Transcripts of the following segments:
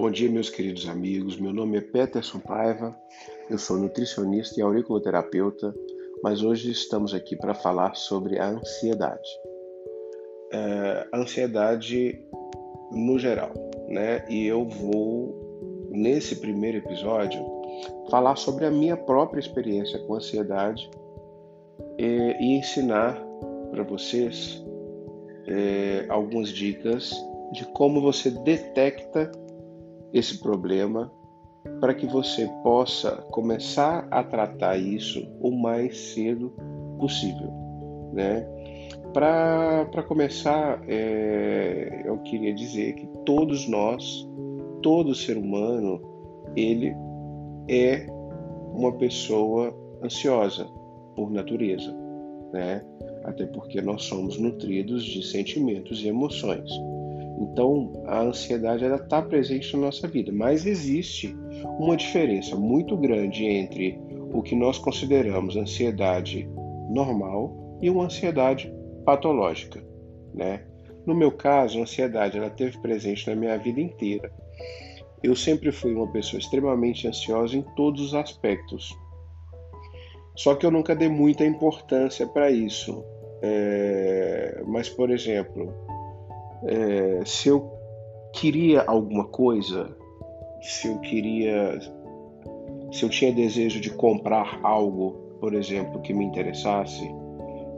Bom dia, meus queridos amigos. Meu nome é Peterson Paiva, eu sou nutricionista e auriculoterapeuta, mas hoje estamos aqui para falar sobre a ansiedade. É, ansiedade no geral, né? E eu vou, nesse primeiro episódio, falar sobre a minha própria experiência com ansiedade e, e ensinar para vocês é, algumas dicas de como você detecta esse problema para que você possa começar a tratar isso o mais cedo possível, né? Para começar, é, eu queria dizer que todos nós, todo ser humano, ele é uma pessoa ansiosa por natureza, né? Até porque nós somos nutridos de sentimentos e emoções. Então, a ansiedade ela está presente na nossa vida, mas existe uma diferença muito grande entre o que nós consideramos ansiedade normal e uma ansiedade patológica, né? No meu caso, a ansiedade ela teve presente na minha vida inteira. Eu sempre fui uma pessoa extremamente ansiosa em todos os aspectos. Só que eu nunca dei muita importância para isso. É... Mas, por exemplo, é, se eu queria alguma coisa, se eu queria, se eu tinha desejo de comprar algo, por exemplo, que me interessasse,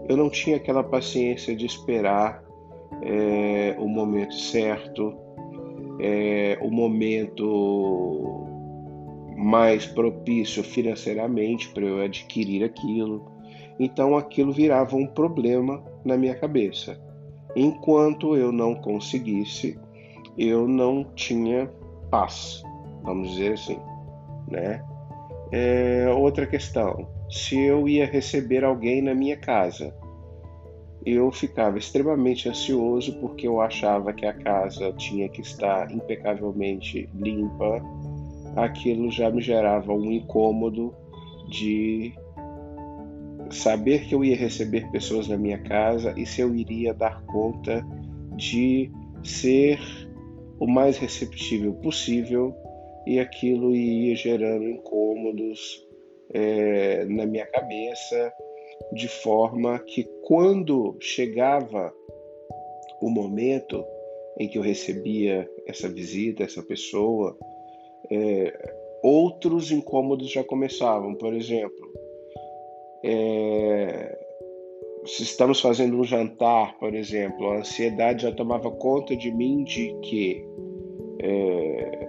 eu não tinha aquela paciência de esperar é, o momento certo, é, o momento mais propício financeiramente para eu adquirir aquilo. Então aquilo virava um problema na minha cabeça. Enquanto eu não conseguisse, eu não tinha paz, vamos dizer assim, né? É, outra questão, se eu ia receber alguém na minha casa, eu ficava extremamente ansioso porque eu achava que a casa tinha que estar impecavelmente limpa. Aquilo já me gerava um incômodo de saber que eu ia receber pessoas na minha casa e se eu iria dar conta de ser o mais receptível possível e aquilo ia gerando incômodos é, na minha cabeça, de forma que quando chegava o momento em que eu recebia essa visita, essa pessoa, é, outros incômodos já começavam. Por exemplo, é, se estamos fazendo um jantar, por exemplo, a ansiedade já tomava conta de mim de que é,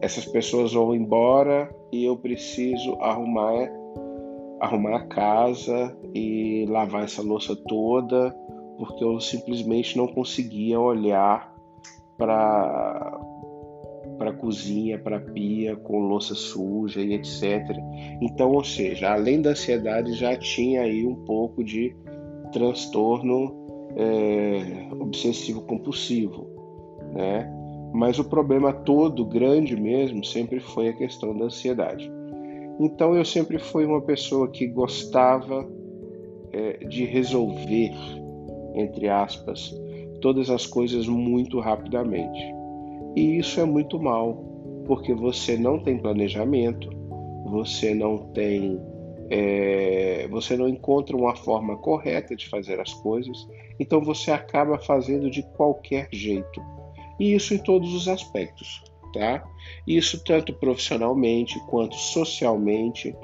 essas pessoas vão embora e eu preciso arrumar arrumar a casa e lavar essa louça toda porque eu simplesmente não conseguia olhar para para a cozinha, para a pia, com louça suja e etc. Então, ou seja, além da ansiedade, já tinha aí um pouco de transtorno é, obsessivo-compulsivo, né? Mas o problema todo, grande mesmo, sempre foi a questão da ansiedade. Então, eu sempre fui uma pessoa que gostava é, de resolver, entre aspas, todas as coisas muito rapidamente. E isso é muito mal, porque você não tem planejamento, você não tem. É, você não encontra uma forma correta de fazer as coisas, então você acaba fazendo de qualquer jeito. E isso em todos os aspectos, tá? Isso tanto profissionalmente quanto socialmente,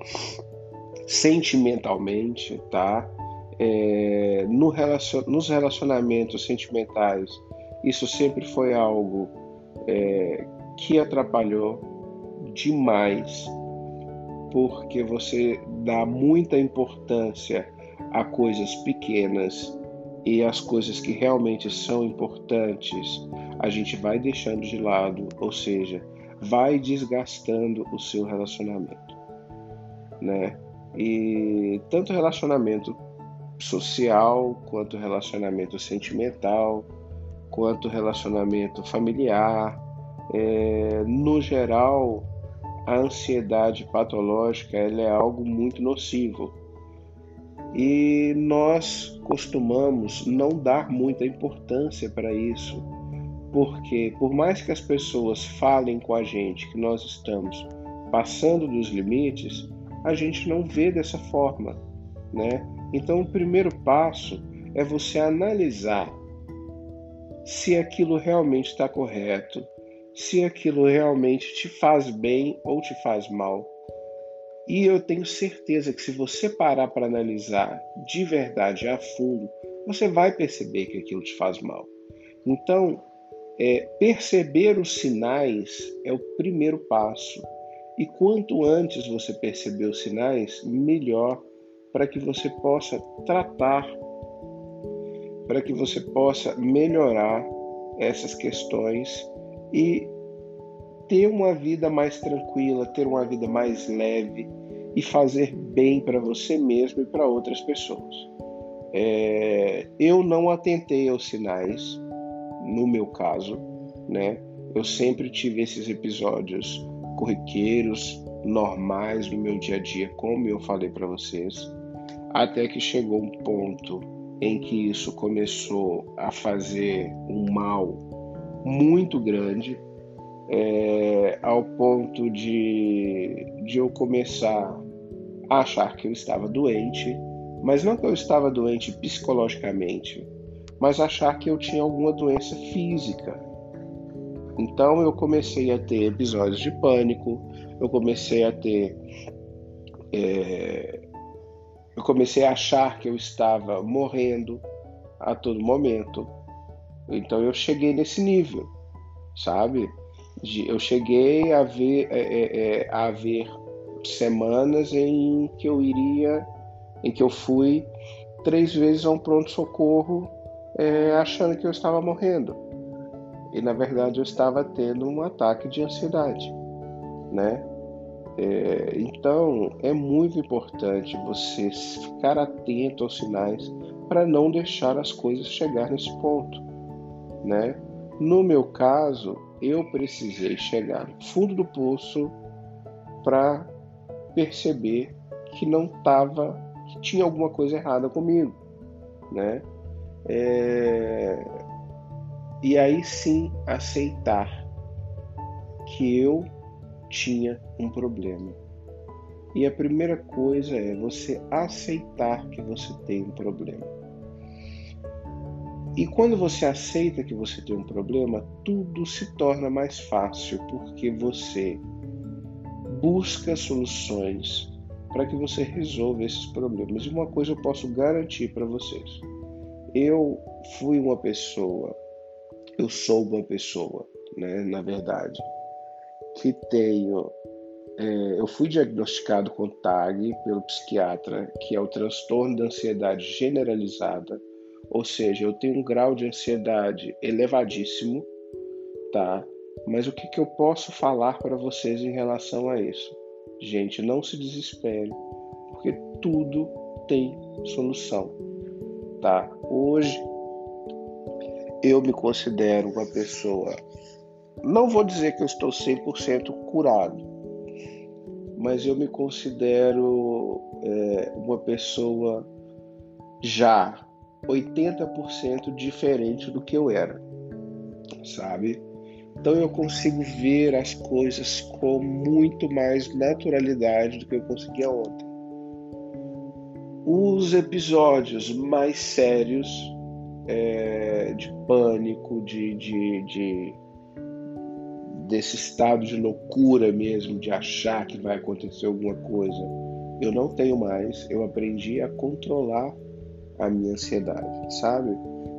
sentimentalmente, tá? É, no relacion, nos relacionamentos sentimentais, isso sempre foi algo é, que atrapalhou demais, porque você dá muita importância a coisas pequenas e as coisas que realmente são importantes a gente vai deixando de lado, ou seja, vai desgastando o seu relacionamento, né? E tanto relacionamento social quanto relacionamento sentimental quanto relacionamento familiar. É, no geral, a ansiedade patológica ela é algo muito nocivo e nós costumamos não dar muita importância para isso, Porque por mais que as pessoas falem com a gente que nós estamos passando dos limites, a gente não vê dessa forma, né? Então o primeiro passo é você analisar se aquilo realmente está correto, se aquilo realmente te faz bem ou te faz mal. E eu tenho certeza que se você parar para analisar de verdade a fundo, você vai perceber que aquilo te faz mal. Então, é, perceber os sinais é o primeiro passo. E quanto antes você perceber os sinais, melhor para que você possa tratar, para que você possa melhorar essas questões e ter uma vida mais tranquila, ter uma vida mais leve e fazer bem para você mesmo e para outras pessoas. É, eu não atentei aos sinais, no meu caso, né? Eu sempre tive esses episódios corriqueiros, normais no meu dia a dia, como eu falei para vocês, até que chegou um ponto em que isso começou a fazer um mal muito grande, é, ao ponto de, de eu começar a achar que eu estava doente, mas não que eu estava doente psicologicamente, mas achar que eu tinha alguma doença física. Então eu comecei a ter episódios de pânico, eu comecei a ter. É, eu comecei a achar que eu estava morrendo a todo momento. Então eu cheguei nesse nível, sabe? Eu cheguei a ver, é, é, é, a ver semanas em que eu iria, em que eu fui três vezes a um pronto-socorro é, achando que eu estava morrendo. E na verdade eu estava tendo um ataque de ansiedade, né? É, então é muito importante você ficar atento aos sinais para não deixar as coisas chegar nesse ponto, né? No meu caso, eu precisei chegar no fundo do poço para perceber que não estava, que tinha alguma coisa errada comigo, né? É... E aí sim aceitar que eu tinha um problema. E a primeira coisa é você aceitar que você tem um problema. E quando você aceita que você tem um problema, tudo se torna mais fácil, porque você busca soluções para que você resolva esses problemas. E uma coisa eu posso garantir para vocês: eu fui uma pessoa, eu sou uma pessoa, né, na verdade, que tenho. É, eu fui diagnosticado com TAG pelo psiquiatra, que é o transtorno da ansiedade generalizada, ou seja, eu tenho um grau de ansiedade elevadíssimo, tá? Mas o que, que eu posso falar para vocês em relação a isso? Gente, não se desespere, porque tudo tem solução, tá? Hoje eu me considero uma pessoa não vou dizer que eu estou 100% curado, mas eu me considero é, uma pessoa já 80% diferente do que eu era, sabe? Então eu consigo ver as coisas com muito mais naturalidade do que eu conseguia ontem. Os episódios mais sérios é, de pânico, de, de, de desse estado de loucura mesmo, de achar que vai acontecer alguma coisa, eu não tenho mais. Eu aprendi a controlar a minha ansiedade, sabe?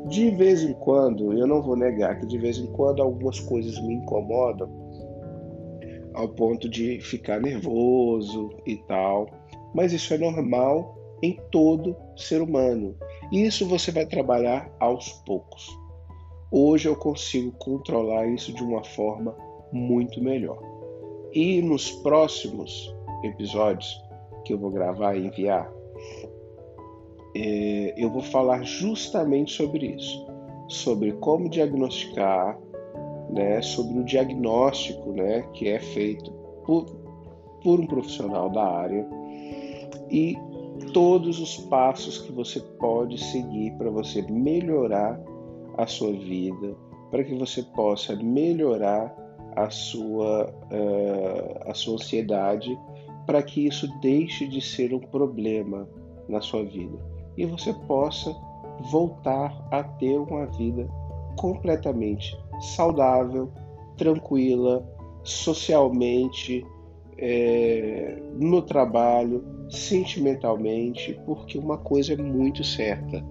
De vez em quando, eu não vou negar que de vez em quando algumas coisas me incomodam ao ponto de ficar nervoso e tal, mas isso é normal em todo ser humano. Isso você vai trabalhar aos poucos. Hoje eu consigo controlar isso de uma forma muito melhor. E nos próximos episódios que eu vou gravar e enviar, é, eu vou falar justamente sobre isso, sobre como diagnosticar, né, sobre o diagnóstico, né, que é feito por, por um profissional da área e todos os passos que você pode seguir para você melhorar a sua vida, para que você possa melhorar a sua, uh, a sua ansiedade, para que isso deixe de ser um problema na sua vida. E você possa voltar a ter uma vida completamente saudável, tranquila, socialmente, é, no trabalho, sentimentalmente, porque uma coisa é muito certa: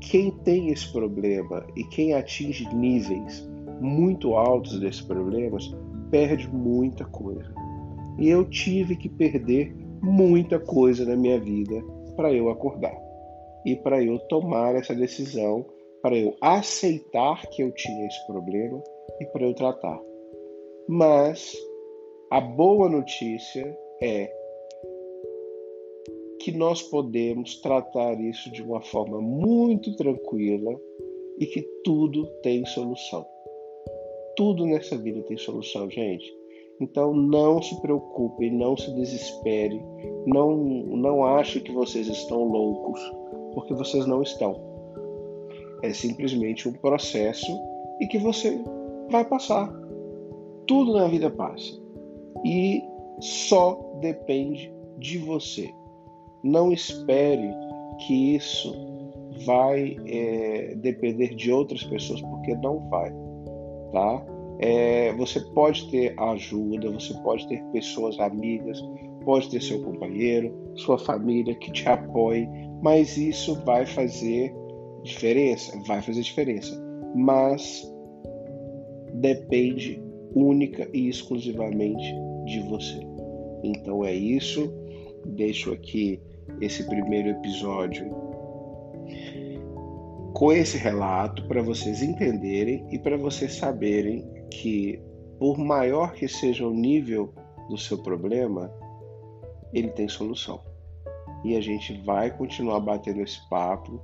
quem tem esse problema e quem atinge níveis muito altos desses problemas perde muita coisa. E eu tive que perder muita coisa na minha vida para eu acordar e para eu tomar essa decisão, para eu aceitar que eu tinha esse problema e para eu tratar. Mas a boa notícia é que nós podemos tratar isso de uma forma muito tranquila e que tudo tem solução. Tudo nessa vida tem solução, gente. Então não se preocupem, não se desesperem, não, não achem que vocês estão loucos, porque vocês não estão. É simplesmente um processo e que você vai passar. Tudo na vida passa. E só depende de você. Não espere que isso vai é, depender de outras pessoas, porque não vai, tá? É, você pode ter ajuda, você pode ter pessoas amigas, pode ter seu companheiro, sua família que te apoie, mas isso vai fazer diferença? Vai fazer diferença, mas depende única e exclusivamente de você. Então é isso. Deixo aqui esse primeiro episódio com esse relato para vocês entenderem e para vocês saberem que, por maior que seja o nível do seu problema, ele tem solução. E a gente vai continuar batendo esse papo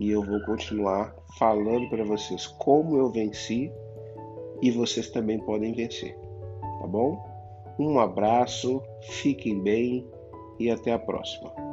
e eu vou continuar falando para vocês como eu venci e vocês também podem vencer. Tá bom? Um abraço, fiquem bem e até a próxima.